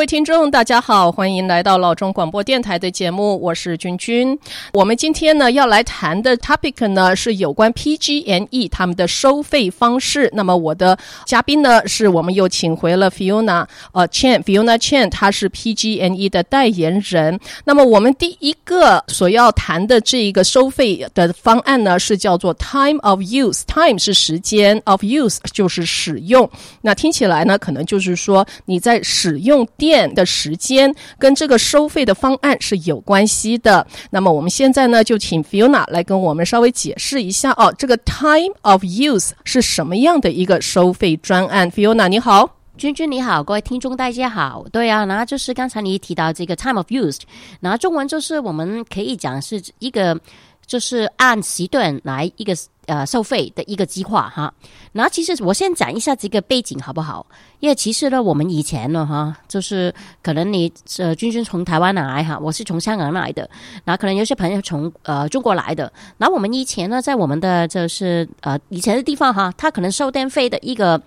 各位听众，大家好，欢迎来到老中广播电台的节目，我是君君。我们今天呢要来谈的 topic 呢是有关 PG&E 他们的收费方式。那么我的嘉宾呢是我们又请回了 Fiona 呃 Chan，Fiona Chan，她是 PG&E 的代言人。那么我们第一个所要谈的这一个收费的方案呢是叫做 Time of Use，Time 是时间，of Use 就是使用。那听起来呢可能就是说你在使用电的时间跟这个收费的方案是有关系的。那么我们现在呢，就请 Fiona 来跟我们稍微解释一下哦，这个 Time of Use 是什么样的一个收费专案？Fiona 你好，君君你好，各位听众大家好。对啊，然后就是刚才你提到这个 Time of Use，然后中文就是我们可以讲是一个。就是按时段来一个呃收费的一个计划哈，那其实我先讲一下这个背景好不好？因为其实呢，我们以前呢哈，就是可能你呃君君从台湾来哈，我是从香港来的，那可能有些朋友从呃中国来的，那我们以前呢，在我们的就是呃以前的地方哈，它可能收电费的一个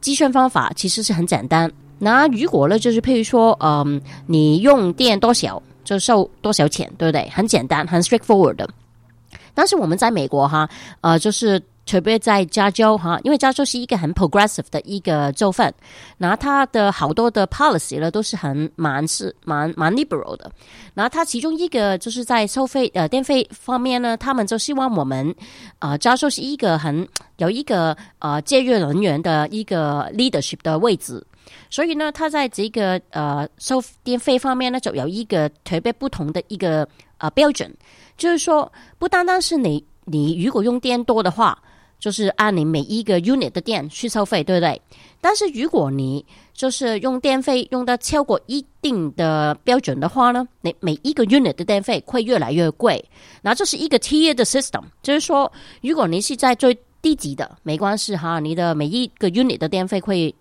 计算方法其实是很简单。那如果呢，就是譬如说嗯、你用电多少就收多少钱，对不对？很简单，很 straightforward 的。但是我们在美国哈，呃，就是特别在加州哈，因为加州是一个很 progressive 的一个州份，然后它的好多的 policy 呢都是很蛮是蛮蛮 liberal 的。然后它其中一个就是在收费呃电费方面呢，他们就希望我们啊、呃，加州是一个很有一个呃节约能源的一个 leadership 的位置，所以呢，它在这个呃收电费方面呢，就有一个特别不同的一个呃标准。就是说，不单单是你，你如果用电多的话，就是按你每一个 unit 的电去收费，对不对？但是如果你就是用电费用到超过一定的标准的话呢，你每一个 unit 的电费会越来越贵。那这是一个 tier 的 system，就是说，如果你是在最低级的，没关系哈，你的每一个 unit 的电费会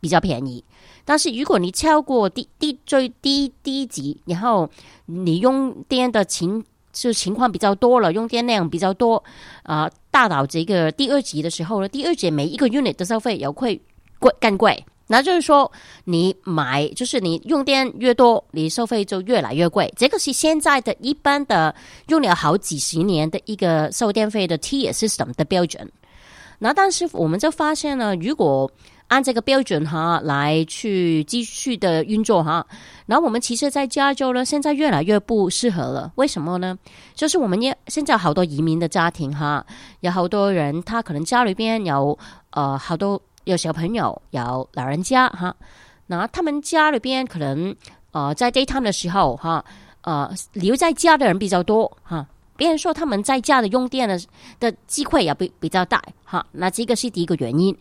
比较便宜。但是如果你超过低低最低低级，然后你用电的情就情况比较多了，用电量比较多，啊、呃，大到这个第二级的时候呢，第二级每一个 unit 的收费也会贵更贵。那就是说，你买就是你用电越多，你收费就越来越贵。这个是现在的一般的用了好几十年的一个收电费的 tier system 的标准。那但是我们就发现呢，如果按这个标准哈来去继续的运作哈，然后我们其实，在加州呢，现在越来越不适合了。为什么呢？就是我们也现在好多移民的家庭哈，有好多人他可能家里边有呃好多有小朋友，有老人家哈，那他们家里边可能呃在 daytime 的时候哈，呃留在家的人比较多哈，别人说他们在家的用电的的机会也比比较大哈，那这个是第一个原因。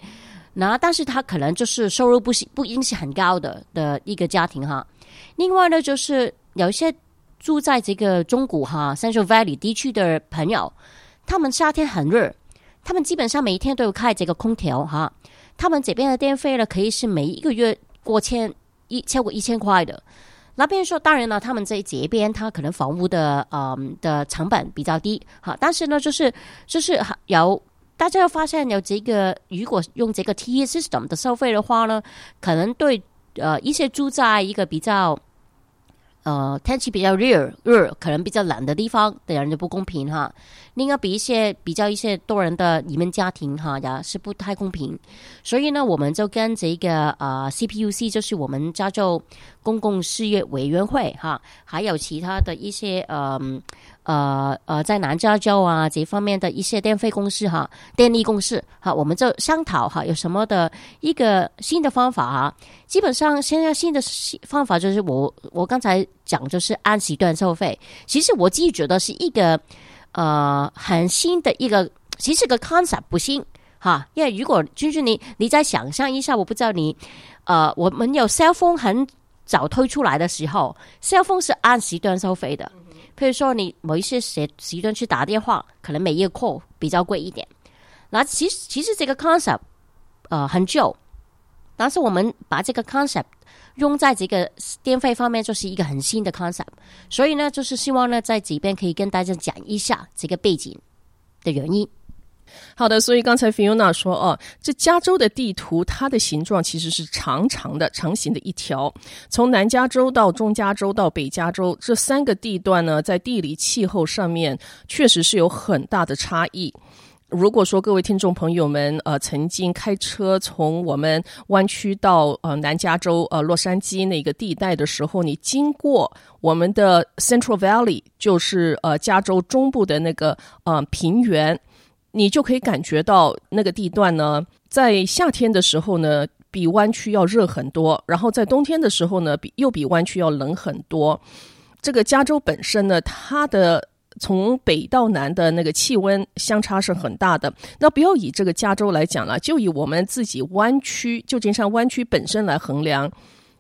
那但是他可能就是收入不是不一定是很高的的一个家庭哈。另外呢，就是有一些住在这个中谷哈 Central Valley 地区的朋友，他们夏天很热，他们基本上每一天都有开这个空调哈。他们这边的电费呢，可以是每一个月过千一超过一千块的。那边说，当然了，他们在这边他可能房屋的嗯的成本比较低哈，但是呢，就是就是有。大家又发现有这个，如果用这个 T system 的收费的话呢，可能对呃一些住在一个比较呃天气比较热热，可能比较冷的地方的人就不公平哈。另外比一些比较一些多人的移民家庭哈也是不太公平。所以呢，我们就跟这个呃 CPUC 就是我们加州公共事业委员会哈，还有其他的一些呃。呃呃，在南加州啊这方面的一些电费公司哈，电力公司哈，我们就商讨哈，有什么的一个新的方法哈。基本上现在新的方法就是我我刚才讲就是按时段收费。其实我自己觉得是一个呃很新的一个，其实个 concept 不新哈。因为如果就是你你再想象一下，我不知道你呃，我们有 cell phone 很早推出来的时候，cell phone 是按时段收费的。譬如说，你某一些时时段去打电话，可能每一个 call 比较贵一点。那其实其实这个 concept 呃很旧，但是我们把这个 concept 用在这个电费方面，就是一个很新的 concept。所以呢，就是希望呢，在这边可以跟大家讲一下这个背景的原因。好的，所以刚才 Fiona 说，哦，这加州的地图，它的形状其实是长长的、长形的一条。从南加州到中加州到北加州这三个地段呢，在地理气候上面确实是有很大的差异。如果说各位听众朋友们，呃，曾经开车从我们湾区到呃南加州呃洛杉矶那个地带的时候，你经过我们的 Central Valley，就是呃加州中部的那个呃平原。你就可以感觉到那个地段呢，在夏天的时候呢，比湾区要热很多；然后在冬天的时候呢，比又比湾区要冷很多。这个加州本身呢，它的从北到南的那个气温相差是很大的。那不要以这个加州来讲了，就以我们自己湾区旧金山湾区本身来衡量，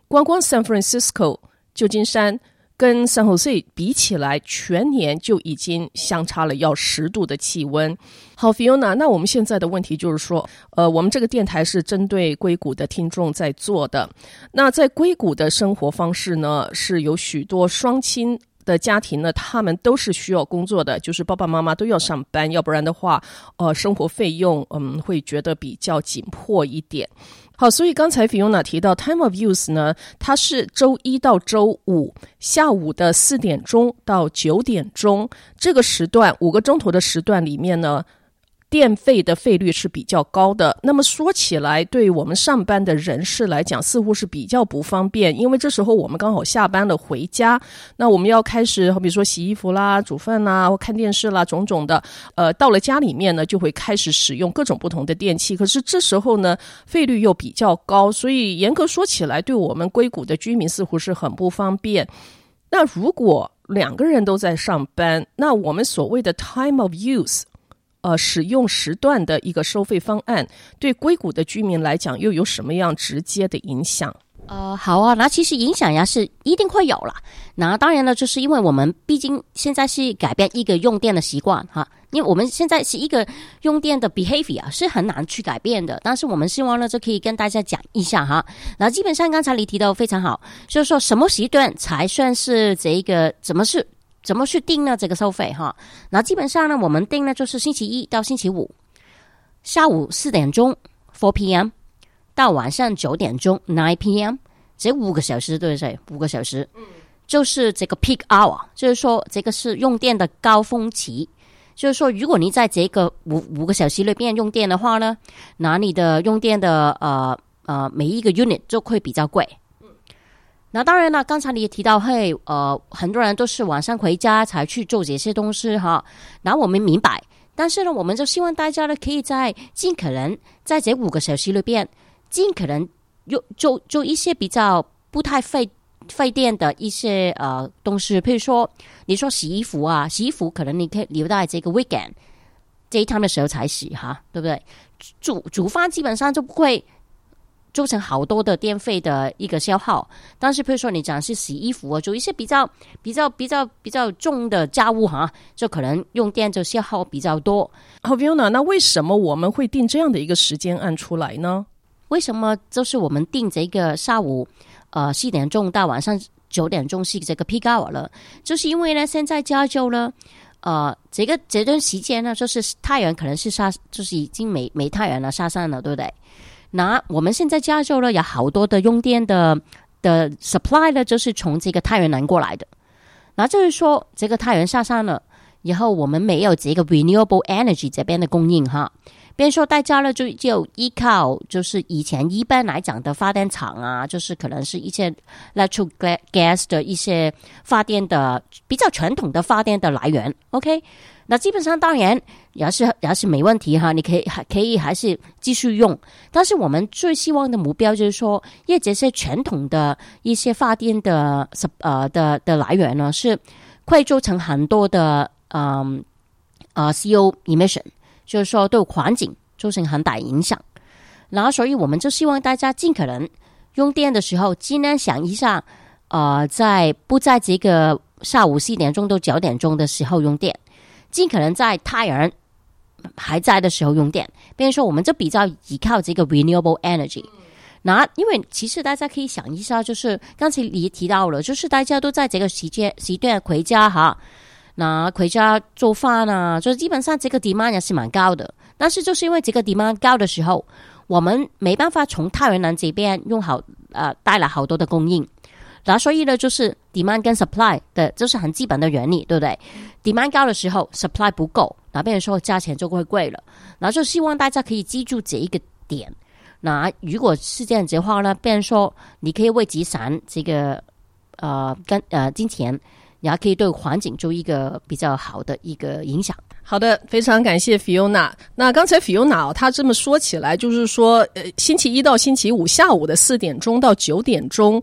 光光 San Francisco 旧金山。跟 San Jose 比起来，全年就已经相差了要十度的气温。好，Fiona，那我们现在的问题就是说，呃，我们这个电台是针对硅谷的听众在做的。那在硅谷的生活方式呢，是有许多双亲的家庭呢，他们都是需要工作的，就是爸爸妈妈都要上班，要不然的话，呃，生活费用嗯会觉得比较紧迫一点。好，所以刚才 Fiona 提到 Time of Use 呢，它是周一到周五下午的四点钟到九点钟这个时段，五个钟头的时段里面呢。电费的费率是比较高的，那么说起来，对我们上班的人士来讲，似乎是比较不方便，因为这时候我们刚好下班了回家，那我们要开始，好比说洗衣服啦、煮饭啦、或看电视啦，种种的，呃，到了家里面呢，就会开始使用各种不同的电器，可是这时候呢，费率又比较高，所以严格说起来，对我们硅谷的居民似乎是很不方便。那如果两个人都在上班，那我们所谓的 time of use。呃，使用时段的一个收费方案，对硅谷的居民来讲，又有什么样直接的影响？呃，好啊，那其实影响呀是一定会有啦。那当然了，就是因为我们毕竟现在是改变一个用电的习惯哈，因为我们现在是一个用电的 behavior 啊是很难去改变的。但是我们希望呢，就可以跟大家讲一下哈。那基本上刚才你提到非常好，就是说什么时段才算是这一个怎么是？怎么去定呢？这个收费哈，那基本上呢，我们定呢就是星期一到星期五下午四点钟 （four p.m.） 到晚上九点钟 （nine p.m.） 这五个小时，对不对？五个小时，嗯，就是这个 peak hour，就是说这个是用电的高峰期。就是说，如果你在这个五五个小时里边用电的话呢，那你的用电的呃呃每一个 unit 就会比较贵。那当然了，刚才你也提到，嘿，呃，很多人都是晚上回家才去做这些东西哈。那我们明白，但是呢，我们就希望大家呢，可以在尽可能在这五个小时里边，尽可能用做做一些比较不太费费电的一些呃东西，譬如说，你说洗衣服啊，洗衣服可能你可以留在这个 weekend 这一趟的时候才洗哈，对不对？煮煮饭基本上就不会。造成好多的电费的一个消耗，但是譬如说你讲是洗衣服啊，做一些比较比较比较比较重的家务哈，就可能用电就消耗比较多。好，Viona，那为什么我们会定这样的一个时间按出来呢？为什么就是我们定这个下午呃四点钟到晚上九点钟是这个 peak hour 了？就是因为呢，现在加州呢，呃，这个这段时间呢，就是太阳可能是下，就是已经没没太阳了，下山了，对不对？那我们现在加州呢，有好多的用电的的 supply 呢，就是从这个太原南过来的。那就是说，这个太原下山了然后，我们没有这个 renewable energy 这边的供应哈。比如说大家呢，就就依靠就是以前一般来讲的发电厂啊，就是可能是一些 natural gas 的一些发电的比较传统的发电的来源。OK。那基本上当然也是也是没问题哈，你可以还可以还是继续用，但是我们最希望的目标就是说，因为这些传统的一些发电的呃的的来源呢，是会做成很多的嗯啊、CO emission，就是说对环境造成很大影响。然后所以我们就希望大家尽可能用电的时候，尽量想一下，呃，在不在这个下午四点钟到九点钟的时候用电。尽可能在太阳还在的时候用电，比如说我们就比较依靠这个 renewable energy。那因为其实大家可以想一下，就是刚才你提到了，就是大家都在这个时间时段回家哈，那回家做饭啊，就基本上这个 demand 也是蛮高的。但是就是因为这个 demand 高的时候，我们没办法从太原南这边用好呃带来好多的供应，然后所以呢，就是 demand 跟 supply 的，就是很基本的原理，对不对？demand 高的时候，supply 不够，那变成说价钱就会贵了。然后就希望大家可以记住这一个点。那如果是这样子的话呢，变成说你可以为节省这个呃跟呃金钱，也可以对环境做一个比较好的一个影响。好的，非常感谢 Fiona。那刚才 Fiona 她这么说起来，就是说，呃，星期一到星期五下午的四点钟到九点钟，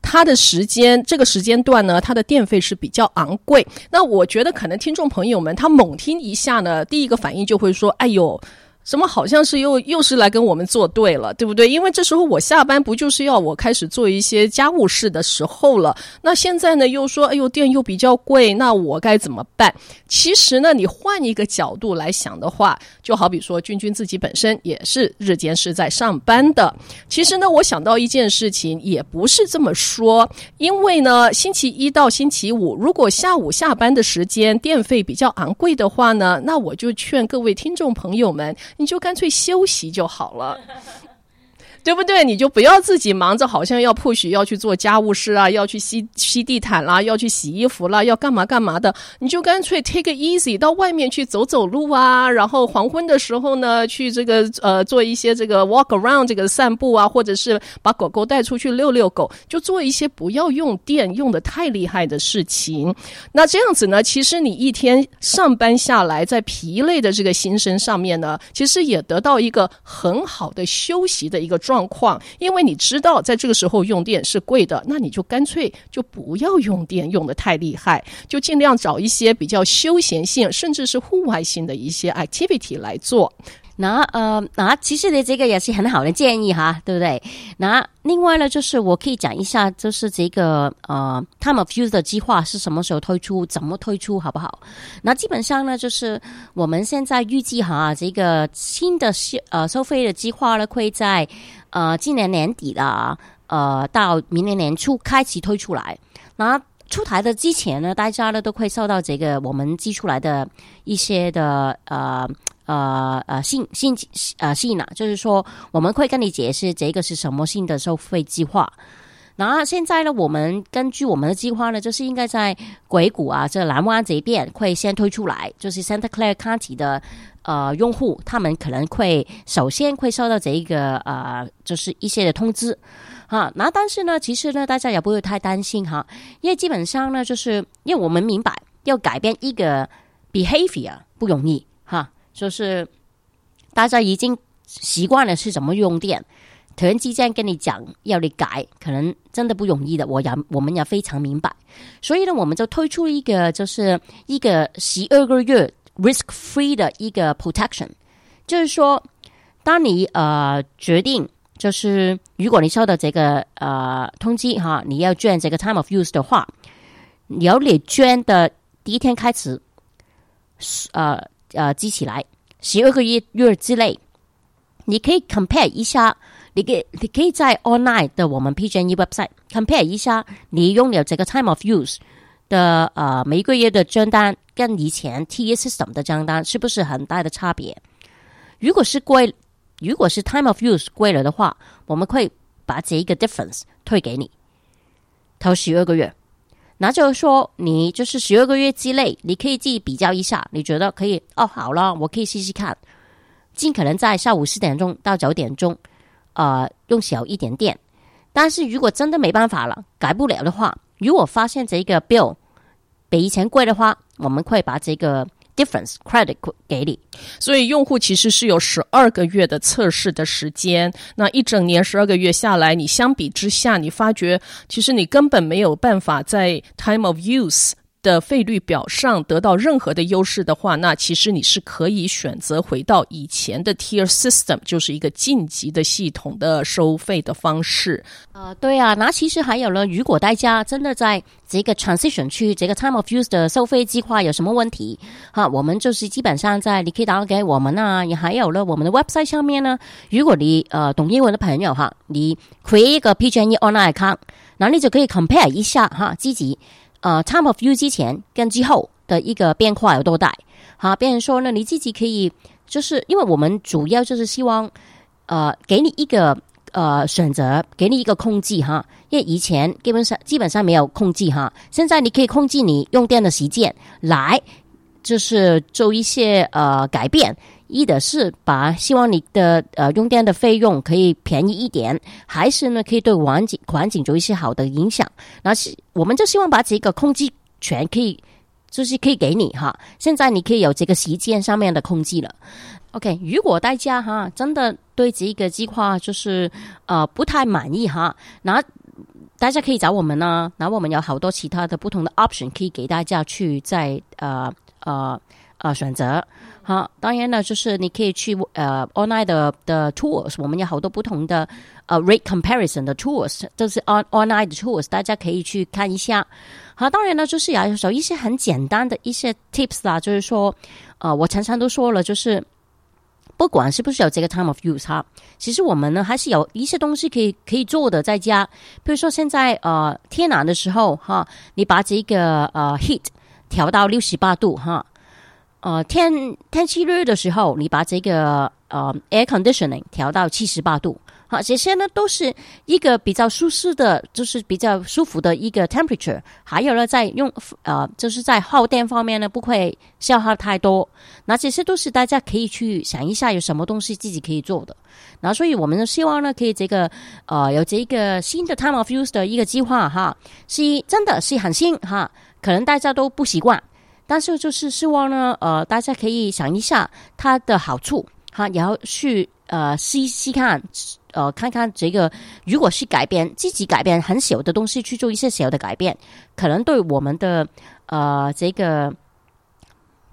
它的时间这个时间段呢，它的电费是比较昂贵。那我觉得可能听众朋友们他猛听一下呢，第一个反应就会说：“哎呦。”怎么好像是又又是来跟我们作对了，对不对？因为这时候我下班不就是要我开始做一些家务事的时候了？那现在呢又说，哎呦，电又比较贵，那我该怎么办？其实呢，你换一个角度来想的话，就好比说君君自己本身也是日间是在上班的。其实呢，我想到一件事情，也不是这么说，因为呢，星期一到星期五，如果下午下班的时间电费比较昂贵的话呢，那我就劝各位听众朋友们。你就干脆休息就好了。对不对？你就不要自己忙着，好像要 push 要去做家务事啊，要去吸吸地毯啦，要去洗衣服啦，要干嘛干嘛的。你就干脆 take easy，到外面去走走路啊。然后黄昏的时候呢，去这个呃做一些这个 walk around 这个散步啊，或者是把狗狗带出去遛遛狗，就做一些不要用电用的太厉害的事情。那这样子呢，其实你一天上班下来，在疲累的这个心身上面呢，其实也得到一个很好的休息的一个。状况，因为你知道在这个时候用电是贵的，那你就干脆就不要用电用的太厉害，就尽量找一些比较休闲性，甚至是户外性的一些 activity 来做。那呃，那其实呢，这个也是很好的建议哈，对不对？那另外呢，就是我可以讲一下，就是这个呃，Time of Use 的计划是什么时候推出，怎么推出，好不好？那基本上呢，就是我们现在预计哈，这个新的收呃收费的计划呢，会在呃今年年底的呃到明年年初开始推出来。那出台的之前呢，大家呢都会收到这个我们寄出来的一些的呃。呃呃，信信呃信呢，就是说我们会跟你解释这个是什么新的收费计划。然后现在呢，我们根据我们的计划呢，就是应该在硅谷啊，这蓝湾这边会先推出来，就是 Santa Clara County 的呃用户，他们可能会首先会收到这一个呃，就是一些的通知哈。那但是呢，其实呢，大家也不会太担心哈，因为基本上呢，就是因为我们明白要改变一个 behavior 不容易哈。就是大家已经习惯了是怎么用电，突然之间跟你讲要你改，可能真的不容易的。我也我们也非常明白，所以呢，我们就推出一个就是一个十二个月 risk free 的一个 protection，就是说，当你呃决定就是如果你收到这个呃通知哈，你要捐这个 time of use 的话，由你捐的第一天开始，呃。呃，记起来十二个月月之内，你可以 compare 一下，你可你可以在 online 的我们 PG&E website compare 一下，你拥有这个 time of use 的呃每个月的账单跟以前 TA system 的账单是不是很大的差别？如果是贵，如果是 time of use 贵了的话，我们会把这一个 difference 退给你，头十二个月。那就是说，你就是十二个月之内，你可以自己比较一下，你觉得可以哦，好了，我可以试试看，尽可能在下午四点钟到九点钟，呃，用小一点点。但是如果真的没办法了，改不了的话，如果发现这个 bill 比以前贵的话，我们会把这个。Difference credit 给你，所以用户其实是有十二个月的测试的时间。那一整年十二个月下来，你相比之下，你发觉其实你根本没有办法在 time of use。的费率表上得到任何的优势的话，那其实你是可以选择回到以前的 tier system，就是一个晋级的系统的收费的方式。呃，对啊，那其实还有呢，如果大家真的在这个 transition 区这个 time of use 的收费计划有什么问题，哈，我们就是基本上在你可以打给我们啊，也还有了我们的 website 上面呢。如果你呃懂英文的朋友哈，你 create 一个 PG&E online account，那你就可以 compare 一下哈，自己。呃，time of you 之前跟之后的一个变化有多大？好，别人说呢，你自己可以，就是因为我们主要就是希望，呃，给你一个呃选择，给你一个控制哈。因为以前基本上基本上没有控制哈，现在你可以控制你用电的时间，来就是做一些呃改变。一的是把希望你的呃用电的费用可以便宜一点，还是呢可以对环境环境做一些好的影响。那是我们就希望把这个控制权可以。就是可以给你哈，现在你可以有这个时间上面的控制了。OK，如果大家哈真的对这个计划就是呃不太满意哈，那大家可以找我们呢，那我们有好多其他的不同的 option 可以给大家去再呃呃呃选择。好，当然呢，就是你可以去呃 online 的的 tools，我们有好多不同的呃 rate comparison 的 tools，这是 on online 的 tools，大家可以去看一下。好，当然呢，就是有有一些很简单的一些 tips 啦，就是说，呃，我常常都说了，就是不管是不是有这个 time of use 哈，其实我们呢还是有一些东西可以可以做的，在家，比如说现在呃天冷的时候哈，你把这个呃 heat 调到六十八度哈，呃天天气热的时候，你把这个呃 air conditioning 调到七十八度。好，这些呢都是一个比较舒适的，就是比较舒服的一个 temperature。还有呢，在用呃，就是在耗电方面呢，不会消耗太多。那这些都是大家可以去想一下，有什么东西自己可以做的。那所以我们呢，希望呢，可以这个呃，有这个新的 time of use 的一个计划哈，是真的是很新哈，可能大家都不习惯，但是就是希望呢，呃，大家可以想一下它的好处哈，然后去呃试试看。呃，看看这个，如果是改变，自己改变很小的东西，去做一些小的改变，可能对我们的呃这个。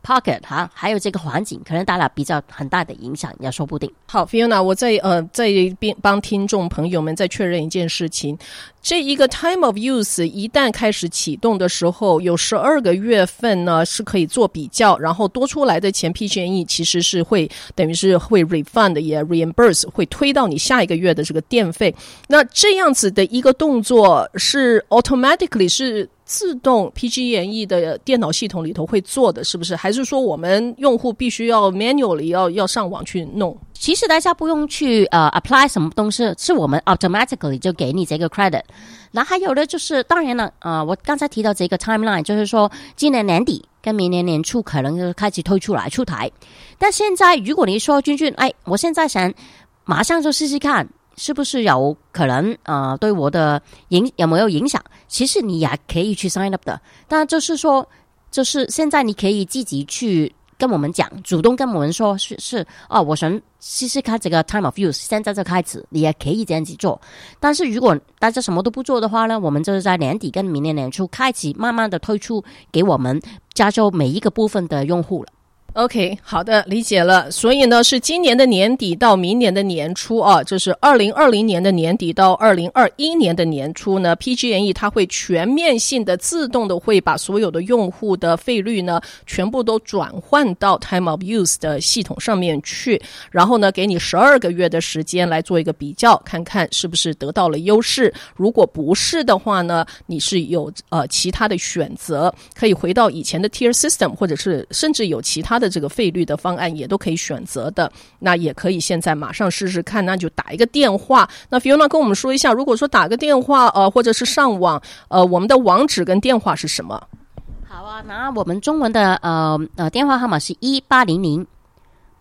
Pocket 哈，还有这个环境可能带来比较很大的影响，也说不定。好，Fiona，我在呃在边帮听众朋友们再确认一件事情：这一个 Time of Use 一旦开始启动的时候，有十二个月份呢是可以做比较，然后多出来的钱 PG&E 其实是会等于是会 refund 也 reimburse 会推到你下一个月的这个电费。那这样子的一个动作是 automatically 是。自动 PG&E 的电脑系统里头会做的是不是？还是说我们用户必须要 manually 要要上网去弄？其实大家不用去呃 apply 什么东西，是我们 automatically 就给你这个 credit。那还有的就是，当然了，呃，我刚才提到这个 timeline，就是说今年年底跟明年年初可能就开始推出来出台。但现在如果你说君君，哎，我现在想马上就试试看。是不是有可能啊、呃？对我的影有没有影响？其实你也可以去 sign up 的。但就是说，就是现在你可以自己去跟我们讲，主动跟我们说是是哦，我想试试看这个 time of use，现在就开始，你也可以这样子做。但是如果大家什么都不做的话呢，我们就是在年底跟明年年初开始，慢慢的推出给我们加州每一个部分的用户了。OK，好的，理解了。所以呢，是今年的年底到明年的年初啊，就是二零二零年的年底到二零二一年的年初呢，PG&E 它会全面性的、自动的会把所有的用户的费率呢，全部都转换到 Time of Use 的系统上面去，然后呢，给你十二个月的时间来做一个比较，看看是不是得到了优势。如果不是的话呢，你是有呃其他的选择，可以回到以前的 Tier System，或者是甚至有其他的。这个费率的方案也都可以选择的，那也可以现在马上试试看，那就打一个电话。那 Fiona 跟我们说一下，如果说打个电话，呃，或者是上网，呃，我们的网址跟电话是什么？好啊，那我们中文的呃呃电话号码是一八零零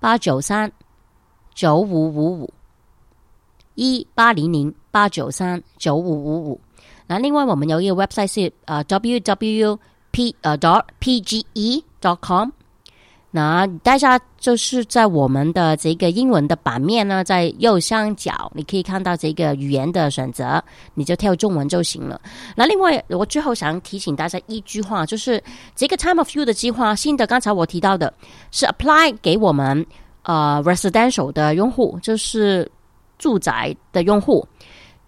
八九三九五五五一八零零八九三九五五五。那另外我们有一个 website 是呃 www p 呃 dot pge dot com。那大家就是在我们的这个英文的版面呢，在右上角你可以看到这个语言的选择，你就跳中文就行了。那另外，我最后想提醒大家一句话，就是这个 Time of Use 的计划，新的刚才我提到的是 apply 给我们呃 residential 的用户，就是住宅的用户。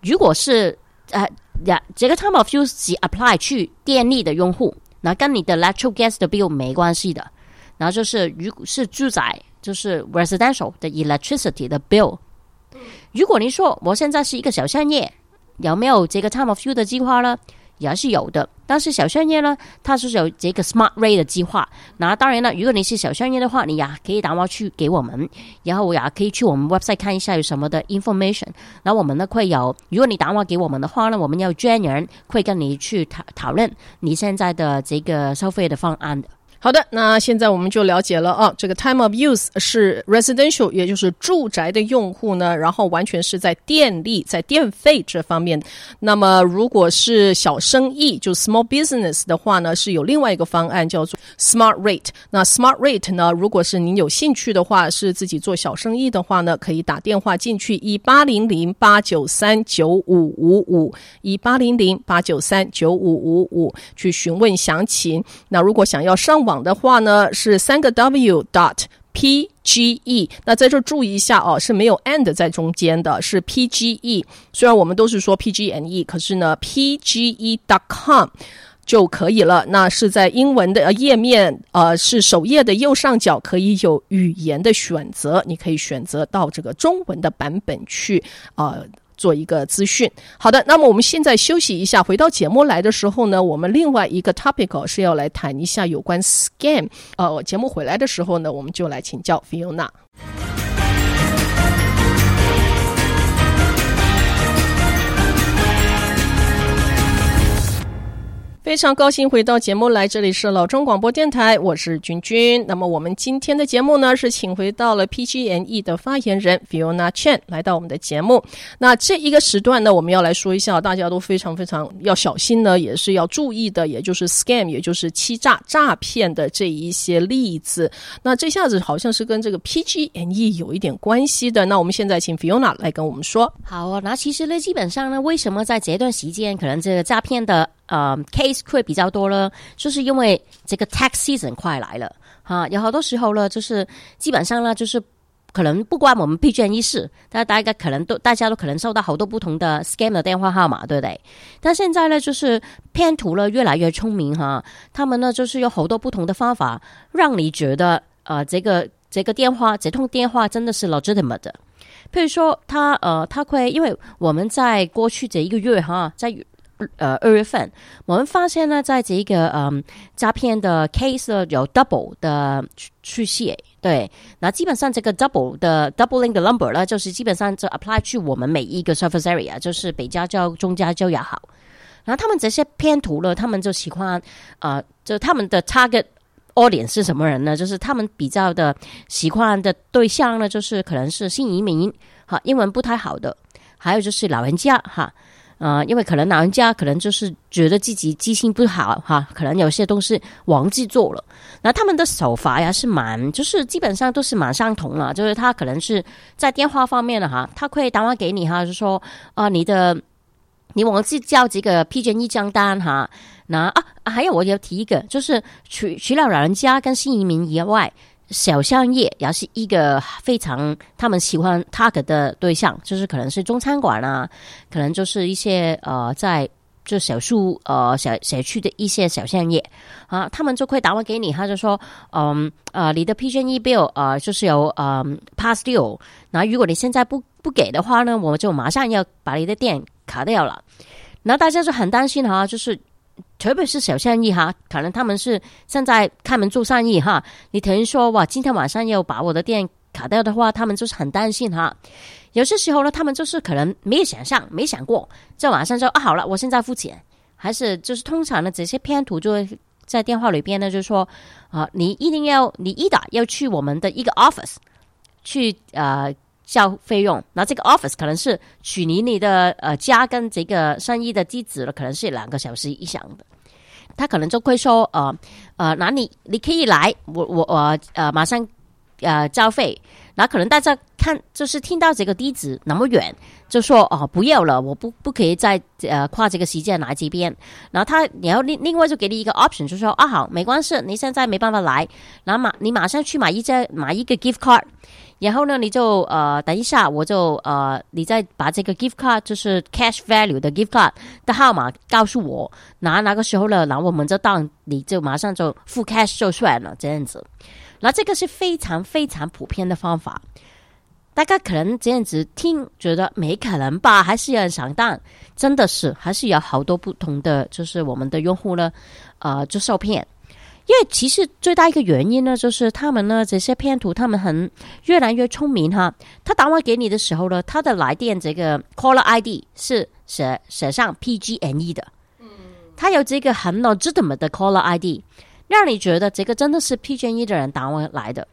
如果是呃呀，这个 Time of Use 只 apply 去电力的用户，那跟你的 electric gas 的 bill 没关系的。然后就是，如果是住宅，就是 residential 的 electricity 的 bill。如果你说我现在是一个小商业，有没有这个 time of use 的计划呢？也是有的。但是小商业呢，它是有这个 Smart Rate 的计划。那当然了，如果你是小商业的话，你也可以打电话去给我们，然后我也可以去我们 website 看一下有什么的 information。那我们呢会有，如果你打电话给我们的话呢，我们要专人会跟你去讨讨论你现在的这个收费的方案的。好的，那现在我们就了解了啊，这个 time of use 是 residential，也就是住宅的用户呢，然后完全是在电力、在电费这方面。那么如果是小生意，就 small business 的话呢，是有另外一个方案叫做 smart rate。那 smart rate 呢，如果是您有兴趣的话，是自己做小生意的话呢，可以打电话进去一八零零八九三九五五五一八零零八九三九五五五去询问详情。那如果想要上网网的话呢，是三个 W dot P G E。那在这注意一下哦，是没有 and 在中间的，是 P G E。虽然我们都是说 P G N E，可是呢，P G E dot com 就可以了。那是在英文的页面，呃，是首页的右上角可以有语言的选择，你可以选择到这个中文的版本去，呃。做一个资讯，好的，那么我们现在休息一下，回到节目来的时候呢，我们另外一个 topic 是要来谈一下有关 scam。呃，节目回来的时候呢，我们就来请教菲欧娜。非常高兴回到节目来，这里是老中广播电台，我是君君。那么我们今天的节目呢，是请回到了 PG&E 的发言人 Fiona Chen 来到我们的节目。那这一个时段呢，我们要来说一下，大家都非常非常要小心呢，也是要注意的，也就是 scam，也就是欺诈诈骗的这一些例子。那这下子好像是跟这个 PG&E 有一点关系的。那我们现在请 Fiona 来跟我们说。好啊，那其实呢，基本上呢，为什么在这段时间可能这个诈骗的？呃、，case 会比较多了，就是因为这个 tax season 快来了哈，有好多时候呢，就是基本上呢，就是可能不关我们 P G 一事，但大家可能都大家都可能收到好多不同的 scam 的电话号码，对不对？但现在呢，就是骗徒呢越来越聪明哈，他们呢就是有好多不同的方法，让你觉得呃这个这个电话这通电话真的是 legitimate 的。譬如说他呃他会，因为我们在过去这一个月哈，在。呃，二月份我们发现呢，在这个嗯诈骗的 case 有 double 的出现，对，那基本上这个 double 的 doubling 的 number 呢，就是基本上就 apply 去我们每一个 surface area，就是北加州、中加州也好。然后他们这些骗徒呢，他们就喜欢呃，就他们的 target audience 是什么人呢？就是他们比较的喜欢的对象呢，就是可能是新移民，哈，英文不太好的，还有就是老人家，哈。呃，因为可能老人家可能就是觉得自己记性不好哈，可能有些东西忘记做了。那他们的手法呀是蛮，就是基本上都是蛮相同了。就是他可能是在电话方面的哈，他会打电话给你哈，就说啊、你的你忘记交几个 PG&E 账单哈。那啊，还有我要提一个，就是除除了老人家跟新移民以外。小商业也是一个非常他们喜欢 target 的对象，就是可能是中餐馆啊，可能就是一些呃在就小树呃小小区的一些小商业啊，他们就会打完给你，他就说嗯呃你的 PG&E bill 呃就是有嗯 past due，那如果你现在不不给的话呢，我就马上要把你的店卡掉了，那大家就很担心哈，就是。特别是小生意哈，可能他们是现在开门做生意哈。你等于说哇，今天晚上要把我的店卡掉的话，他们就是很担心哈。有些时候呢，他们就是可能没有想象，没想过，在晚上说啊，好了，我现在付钱。还是就是通常呢，这些骗徒就会在电话里边呢，就说啊，你一定要你一打要去我们的一个 office 去呃。交费用，那这个 office 可能是距离你的呃家跟这个生意的地址了，可能是两个小时以上的。他可能就会说，呃呃，那你你可以来，我我我呃马上呃交费。那可能大家看就是听到这个地址那么远，就说哦不要了，我不不可以再呃跨这个时间来这边。然后他然后另另外就给你一个 option，就说啊好没关系，你现在没办法来，然后马你马上去买一张买一个 gift card。然后呢，你就呃等一下，我就呃，你再把这个 gift card 就是 cash value 的 gift card 的号码告诉我，那那个时候呢，然后我们就当你就马上就付 cash 就算了，这样子。那这个是非常非常普遍的方法。大家可能这样子听，觉得没可能吧？还是有人上当？真的是，还是有好多不同的，就是我们的用户呢，呃，就受骗。因为其实最大一个原因呢，就是他们呢这些骗徒，他们很越来越聪明哈。他打电话给你的时候呢，他的来电这个 caller ID 是写写上 PGNE 的，嗯，他有这个很 legitimate 的 caller ID，让你觉得这个真的是 PGNE 的人打电话来的。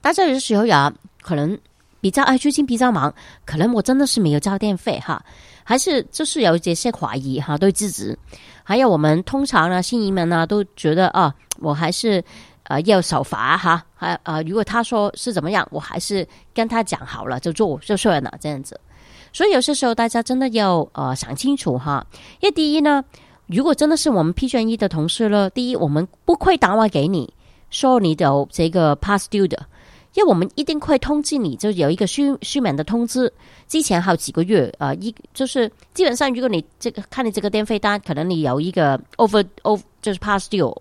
但是有的时候呀，可能。比较哎，最近比较忙，可能我真的是没有交电费哈，还是就是有这些怀疑哈，对自己。还有我们通常呢，新移民呢都觉得啊，我还是呃要守法哈，还呃如果他说是怎么样，我还是跟他讲好了就做就算了这样子。所以有些时候大家真的要呃想清楚哈，因为第一呢，如果真的是我们 PG&E 的同事了，第一我们不会打电话给你说你的这个 past due 的。因为我们一定会通知你，就有一个书书面的通知。之前好几个月啊，一、就是基本上，如果你这个看你这个电费单，可能你有一个 over over 就是 past due，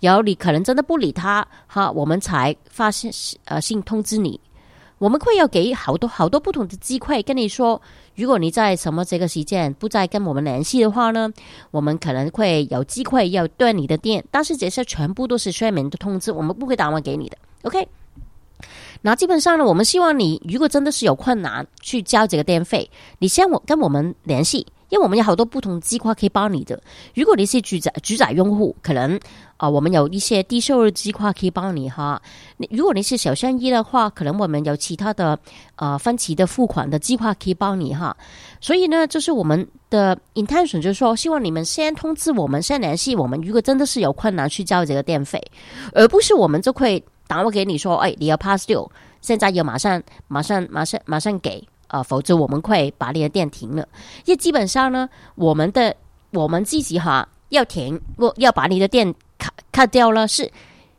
然后你可能真的不理他哈，我们才发现呃信通知你。我们会要给好多好多不同的机会跟你说，如果你在什么这个时间不再跟我们联系的话呢，我们可能会有机会要断你的电。但是这些全部都是书面的通知，我们不会打电话给你的。OK。那基本上呢，我们希望你如果真的是有困难去交这个电费，你先我跟我们联系，因为我们有好多不同计划可以帮你的。如果你是住宅住宅用户，可能啊、我们有一些低收入计划可以帮你哈。你如果你是小生意的话，可能我们有其他的呃分期的付款的计划可以帮你哈。所以呢，就是我们的 intention 就是说，希望你们先通知我们，先联系我们。如果真的是有困难去交这个电费，而不是我们就会。打我给你说，哎，你要 past due，现在要马上、马上、马上、马上给，呃，否则我们会把你的电停了。因为基本上呢，我们的我们自己哈要停，我要把你的电卡卡掉了，是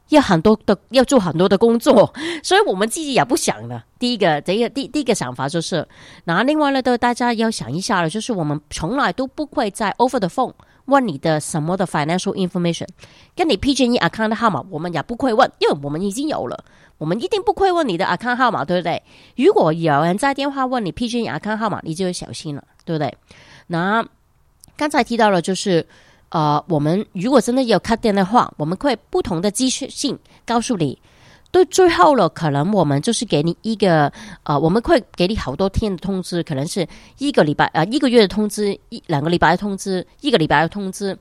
要很多的要做很多的工作，所以我们自己也不想的。第一个，这个第第一个想法就是，那另外呢，都大家要想一下了，就是我们从来都不会在 over the phone。问你的什么的 financial information，跟你 PG&E account 的号码，我们也不会问，因为我们已经有了，我们一定不会问你的 account 号码，对不对？如果有人在电话问你 PG&E account 号码，你就要小心了，对不对？那刚才提到了，就是呃，我们如果真的有 cut 电的话，我们会不同的资讯告诉你。对，最后了，可能我们就是给你一个，呃，我们会给你好多天的通知，可能是一个礼拜，呃，一个月的通知，一两个礼拜的通知，一个礼拜的通知，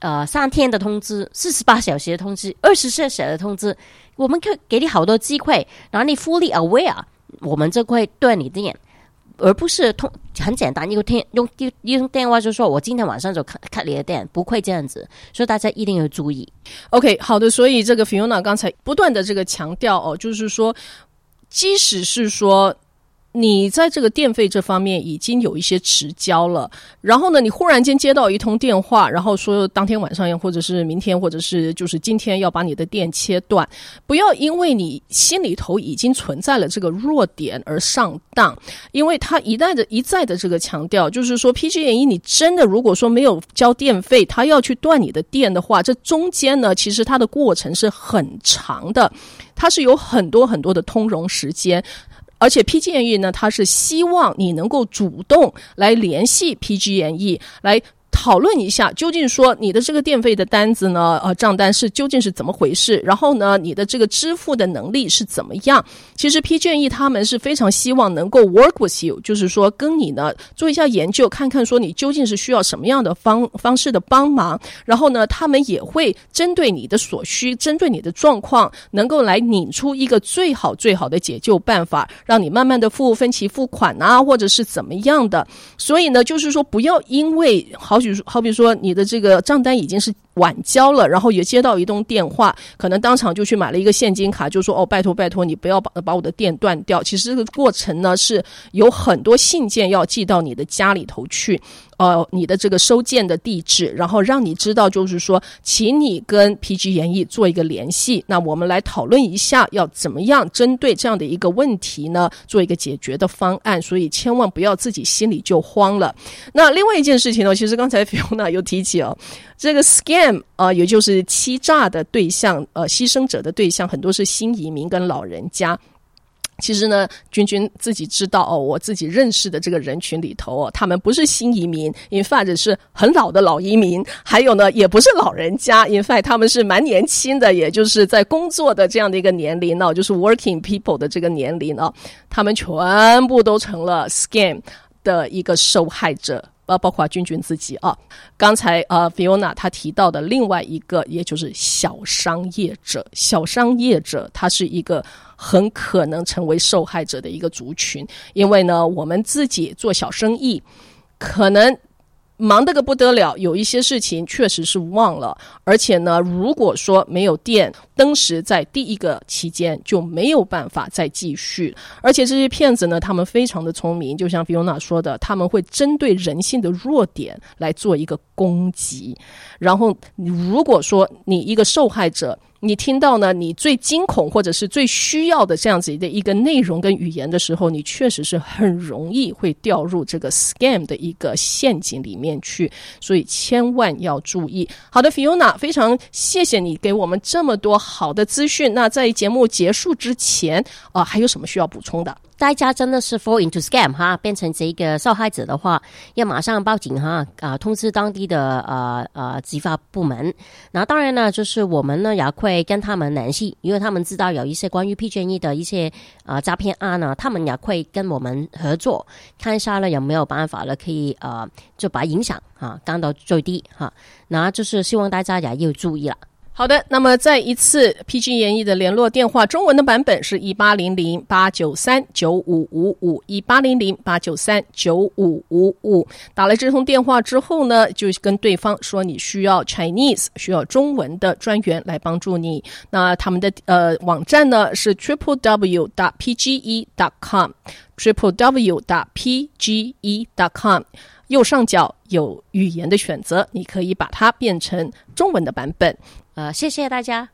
呃，三天的通知，四十八小时的通知，二十四小时的通知，我们可给你好多机会，然后你 fully aware，我们就会对你电。而不是通很简单一个电用电用电话就说，我今天晚上就开开你的店，不会这样子，所以大家一定要注意。OK，好的，所以这个 Fiona 刚才不断的这个强调哦，就是说，即使是说。你在这个电费这方面已经有一些迟交了，然后呢，你忽然间接到一通电话，然后说当天晚上，或者是明天，或者是就是今天要把你的电切断，不要因为你心里头已经存在了这个弱点而上当，因为他一再的一再的这个强调，就是说 PG&E 你真的如果说没有交电费，他要去断你的电的话，这中间呢，其实它的过程是很长的，它是有很多很多的通融时间。而且 PG&E 呢，它是希望你能够主动来联系 PG&E 来。讨论一下，究竟说你的这个电费的单子呢，呃，账单是究竟是怎么回事？然后呢，你的这个支付的能力是怎么样？其实 PG&E 他们是非常希望能够 work with you，就是说跟你呢做一下研究，看看说你究竟是需要什么样的方方式的帮忙。然后呢，他们也会针对你的所需，针对你的状况，能够来拧出一个最好最好的解救办法，让你慢慢的付分期付款啊，或者是怎么样的。所以呢，就是说不要因为好。就好比说，你的这个账单已经是晚交了，然后也接到一通电话，可能当场就去买了一个现金卡，就说哦，拜托拜托，你不要把把我的电断掉。其实这个过程呢，是有很多信件要寄到你的家里头去。呃，你的这个收件的地址，然后让你知道，就是说，请你跟 PG&E 做一个联系。那我们来讨论一下，要怎么样针对这样的一个问题呢，做一个解决的方案。所以千万不要自己心里就慌了。那另外一件事情呢，其实刚才 Fiona 又提起哦，这个 scam 啊、呃，也就是欺诈的对象，呃，牺牲者的对象很多是新移民跟老人家。其实呢，君君自己知道哦，我自己认识的这个人群里头哦，他们不是新移民，in fact 是很老的老移民，还有呢，也不是老人家，in fact 他们是蛮年轻的，也就是在工作的这样的一个年龄呢，就是 working people 的这个年龄呢，他们全部都成了 scam 的一个受害者。包，包括君君自己啊，刚才呃，Fiona 他提到的另外一个，也就是小商业者。小商业者，他是一个很可能成为受害者的一个族群，因为呢，我们自己做小生意，可能。忙得个不得了，有一些事情确实是忘了，而且呢，如果说没有电，当时在第一个期间就没有办法再继续。而且这些骗子呢，他们非常的聪明，就像 Fiona 说的，他们会针对人性的弱点来做一个攻击。然后，如果说你一个受害者，你听到呢，你最惊恐或者是最需要的这样子的一个内容跟语言的时候，你确实是很容易会掉入这个 scam 的一个陷阱里面去，所以千万要注意。好的，Fiona，非常谢谢你给我们这么多好的资讯。那在节目结束之前啊、还有什么需要补充的？大家真的是 fall into scam 哈，变成这个受害者的话，要马上报警哈，啊，通知当地的呃呃执法部门。那当然呢，就是我们呢也会跟他们联系，因为他们知道有一些关于 PG&E 的一些啊诈骗案呢，他们也会跟我们合作，看一下呢有没有办法呢可以呃就把影响啊降到最低哈。那就是希望大家也要注意了。好的，那么再一次，PG&E 的联络电话，中文的版本是一八零零八九三九五五五一八零零八九三九五五五。打了这通电话之后呢，就跟对方说你需要 Chinese，需要中文的专员来帮助你。那他们的呃网站呢是 triple w dot pge dot com，triple w dot pge dot com。右上角有语言的选择，你可以把它变成中文的版本。呃，谢谢大家。